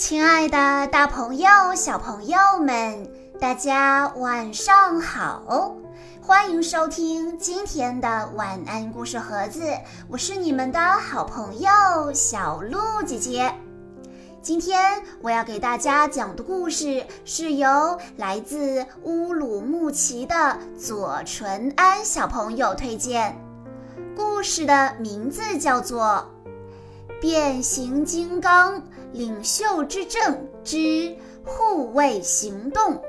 亲爱的，大朋友、小朋友们，大家晚上好！欢迎收听今天的晚安故事盒子，我是你们的好朋友小鹿姐姐。今天我要给大家讲的故事是由来自乌鲁木齐的左纯安小朋友推荐，故事的名字叫做《变形金刚》。领袖之政之护卫行动。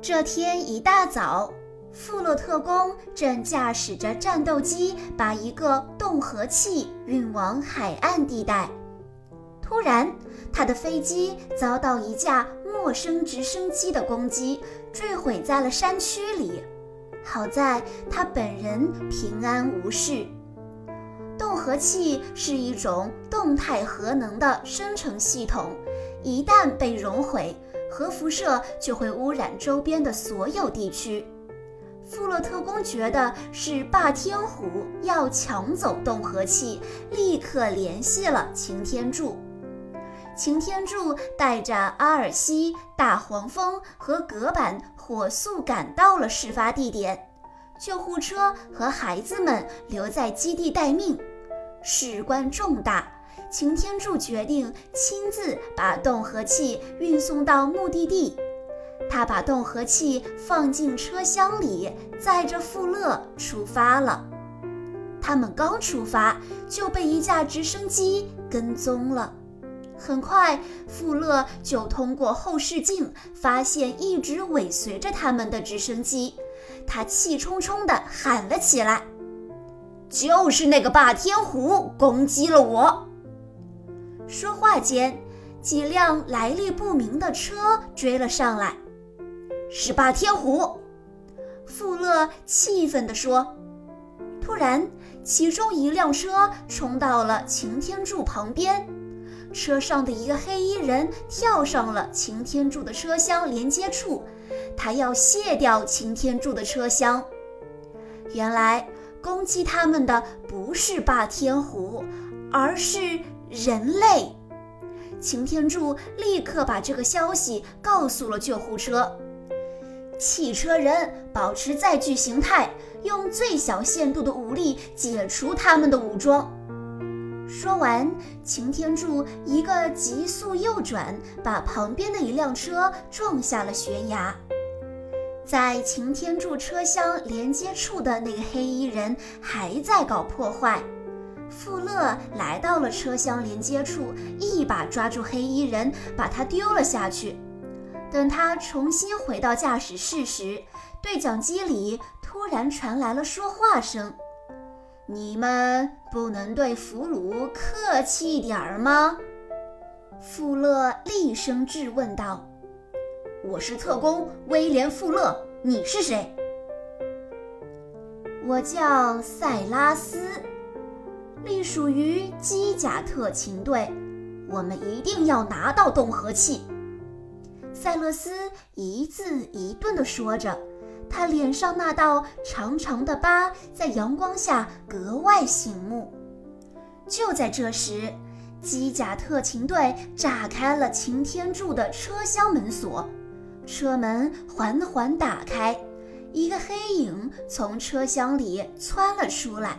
这天一大早，富勒特工正驾驶着战斗机把一个动核器运往海岸地带。突然，他的飞机遭到一架陌生直升机的攻击，坠毁在了山区里。好在他本人平安无事。核气是一种动态核能的生成系统，一旦被熔毁，核辐射就会污染周边的所有地区。富勒特工觉得是霸天虎要抢走动核气，立刻联系了擎天柱。擎天柱带着阿尔西、大黄蜂和隔板火速赶到了事发地点。救护车和孩子们留在基地待命，事关重大，擎天柱决定亲自把氡核器运送到目的地。他把氡核器放进车厢里，载着富勒出发了。他们刚出发，就被一架直升机跟踪了。很快，富勒就通过后视镜发现一直尾随着他们的直升机。他气冲冲地喊了起来：“就是那个霸天虎攻击了我！”说话间，几辆来历不明的车追了上来。是霸天虎，富勒气愤地说。突然，其中一辆车冲到了擎天柱旁边，车上的一个黑衣人跳上了擎天柱的车厢连接处。他要卸掉擎天柱的车厢。原来攻击他们的不是霸天虎，而是人类。擎天柱立刻把这个消息告诉了救护车。汽车人保持载具形态，用最小限度的武力解除他们的武装。说完，擎天柱一个急速右转，把旁边的一辆车撞下了悬崖。在擎天柱车厢连接处的那个黑衣人还在搞破坏。富勒来到了车厢连接处，一把抓住黑衣人，把他丢了下去。等他重新回到驾驶室时，对讲机里突然传来了说话声：“你们不能对俘虏客气点儿吗？”富勒厉声质问道。我是特工威廉·富勒，你是谁？我叫塞拉斯，隶属于机甲特勤队。我们一定要拿到动核器。塞勒斯一字一顿地说着，他脸上那道长长的疤在阳光下格外醒目。就在这时，机甲特勤队炸开了擎天柱的车厢门锁。车门缓缓打开，一个黑影从车厢里窜了出来，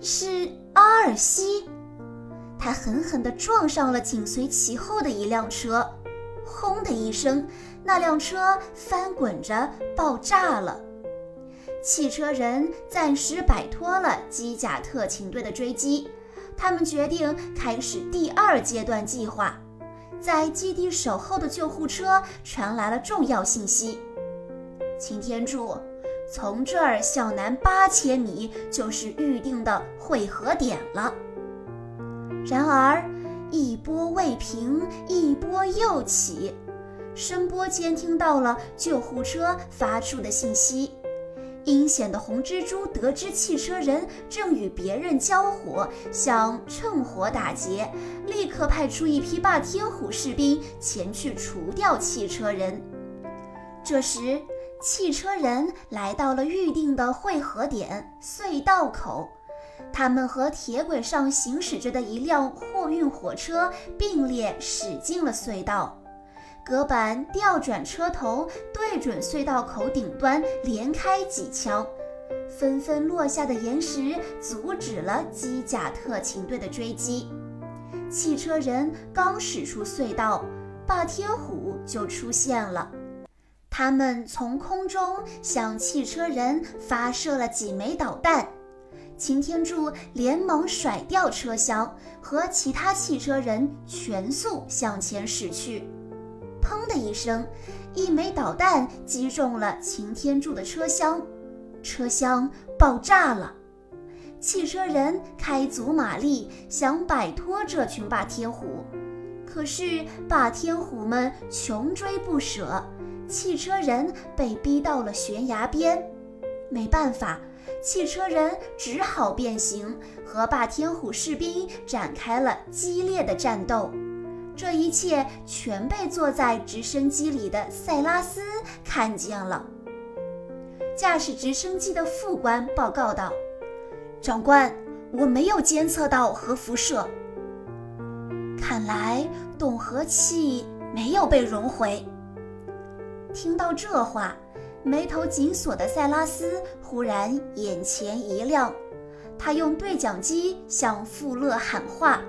是阿尔西。他狠狠地撞上了紧随其后的一辆车，轰的一声，那辆车翻滚着爆炸了。汽车人暂时摆脱了机甲特勤队的追击，他们决定开始第二阶段计划。在基地守候的救护车传来了重要信息：擎天柱，从这儿向南八千米就是预定的汇合点了。然而，一波未平，一波又起，声波监听到了救护车发出的信息。阴险的红蜘蛛得知汽车人正与别人交火，想趁火打劫，立刻派出一批霸天虎士兵前去除掉汽车人。这时，汽车人来到了预定的汇合点隧道口，他们和铁轨上行驶着的一辆货运火车并列驶进了隧道。隔板调转车头，对准隧道口顶端连开几枪，纷纷落下的岩石阻止了机甲特勤队的追击。汽车人刚驶出隧道，霸天虎就出现了。他们从空中向汽车人发射了几枚导弹。擎天柱连忙甩掉车厢，和其他汽车人全速向前驶去。砰的一声，一枚导弹击中了擎天柱的车厢，车厢爆炸了。汽车人开足马力想摆脱这群霸天虎，可是霸天虎们穷追不舍，汽车人被逼到了悬崖边，没办法。汽车人只好变形，和霸天虎士兵展开了激烈的战斗。这一切全被坐在直升机里的塞拉斯看见了。驾驶直升机的副官报告道：“长官，我没有监测到核辐射，看来氡核气没有被融毁。”听到这话。眉头紧锁的塞拉斯忽然眼前一亮，他用对讲机向富勒喊话。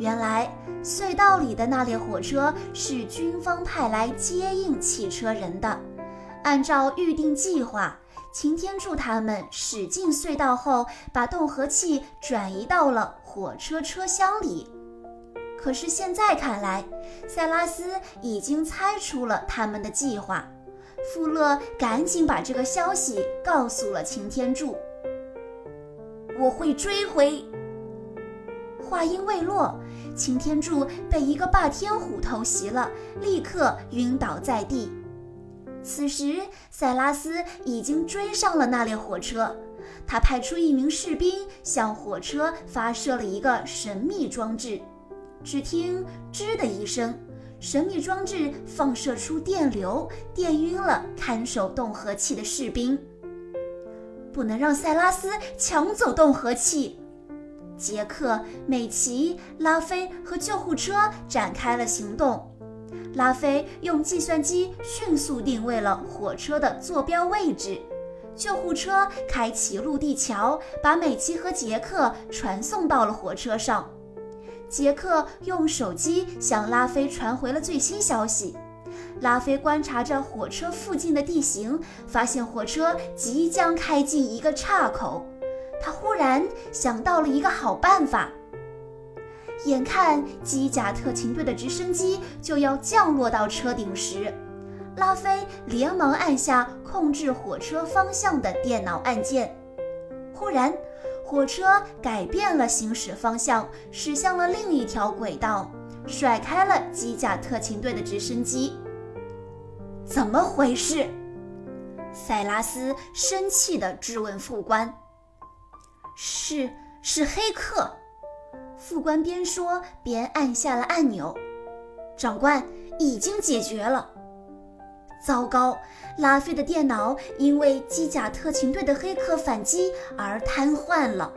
原来隧道里的那列火车是军方派来接应汽车人的。按照预定计划，擎天柱他们驶进隧道后，把动核气转移到了火车车厢里。可是现在看来，塞拉斯已经猜出了他们的计划。富勒赶紧把这个消息告诉了擎天柱。我会追回。话音未落，擎天柱被一个霸天虎偷袭了，立刻晕倒在地。此时，塞拉斯已经追上了那列火车，他派出一名士兵向火车发射了一个神秘装置。只听“吱”的一声。神秘装置放射出电流，电晕了看守动核器的士兵。不能让塞拉斯抢走动核器。杰克、美琪、拉菲和救护车展开了行动。拉菲用计算机迅速定位了火车的坐标位置。救护车开启陆地桥，把美琪和杰克传送到了火车上。杰克用手机向拉菲传回了最新消息。拉菲观察着火车附近的地形，发现火车即将开进一个岔口。他忽然想到了一个好办法。眼看机甲特勤队的直升机就要降落到车顶时，拉菲连忙按下控制火车方向的电脑按键。忽然，火车改变了行驶方向，驶向了另一条轨道，甩开了机甲特勤队的直升机。怎么回事？塞拉斯生气地质问副官。是是黑客。副官边说边按下了按钮。长官，已经解决了。糟糕，拉菲的电脑因为机甲特勤队的黑客反击而瘫痪了。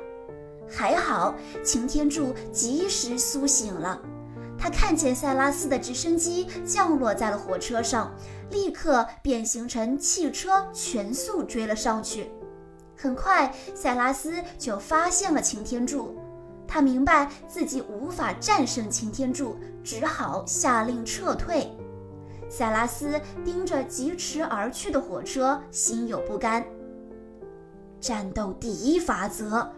还好，擎天柱及时苏醒了。他看见塞拉斯的直升机降落在了火车上，立刻变形成汽车，全速追了上去。很快，塞拉斯就发现了擎天柱。他明白自己无法战胜擎天柱，只好下令撤退。塞拉斯盯着疾驰而去的火车，心有不甘。战斗第一法则：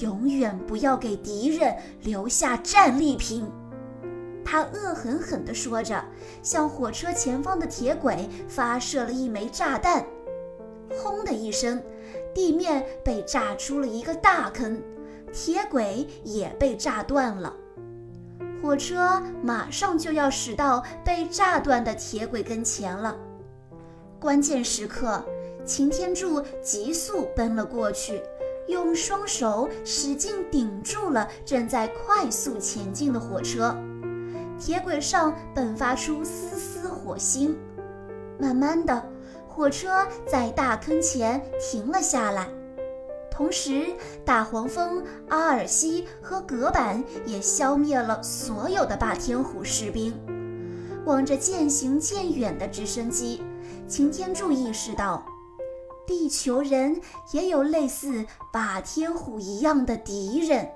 永远不要给敌人留下战利品。他恶狠狠地说着，向火车前方的铁轨发射了一枚炸弹。轰的一声，地面被炸出了一个大坑，铁轨也被炸断了。火车马上就要驶到被炸断的铁轨跟前了，关键时刻，擎天柱急速奔了过去，用双手使劲顶住了正在快速前进的火车。铁轨上迸发出丝丝火星，慢慢的，火车在大坑前停了下来。同时，大黄蜂阿尔西和隔板也消灭了所有的霸天虎士兵。望着渐行渐远的直升机，擎天柱意识到，地球人也有类似霸天虎一样的敌人。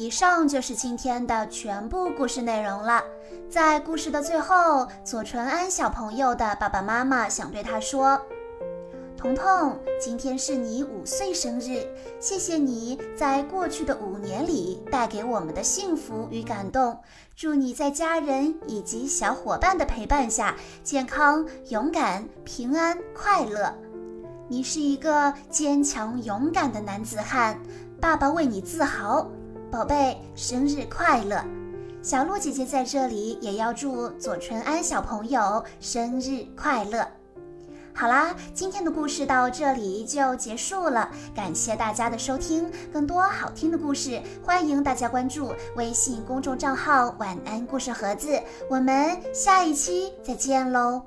以上就是今天的全部故事内容了。在故事的最后，左纯安小朋友的爸爸妈妈想对他说。彤彤，今天是你五岁生日，谢谢你在过去的五年里带给我们的幸福与感动。祝你在家人以及小伙伴的陪伴下，健康、勇敢、平安、快乐。你是一个坚强勇敢的男子汉，爸爸为你自豪，宝贝，生日快乐！小鹿姐姐在这里也要祝左纯安小朋友生日快乐。好啦，今天的故事到这里就结束了，感谢大家的收听。更多好听的故事，欢迎大家关注微信公众账号“晚安故事盒子”。我们下一期再见喽！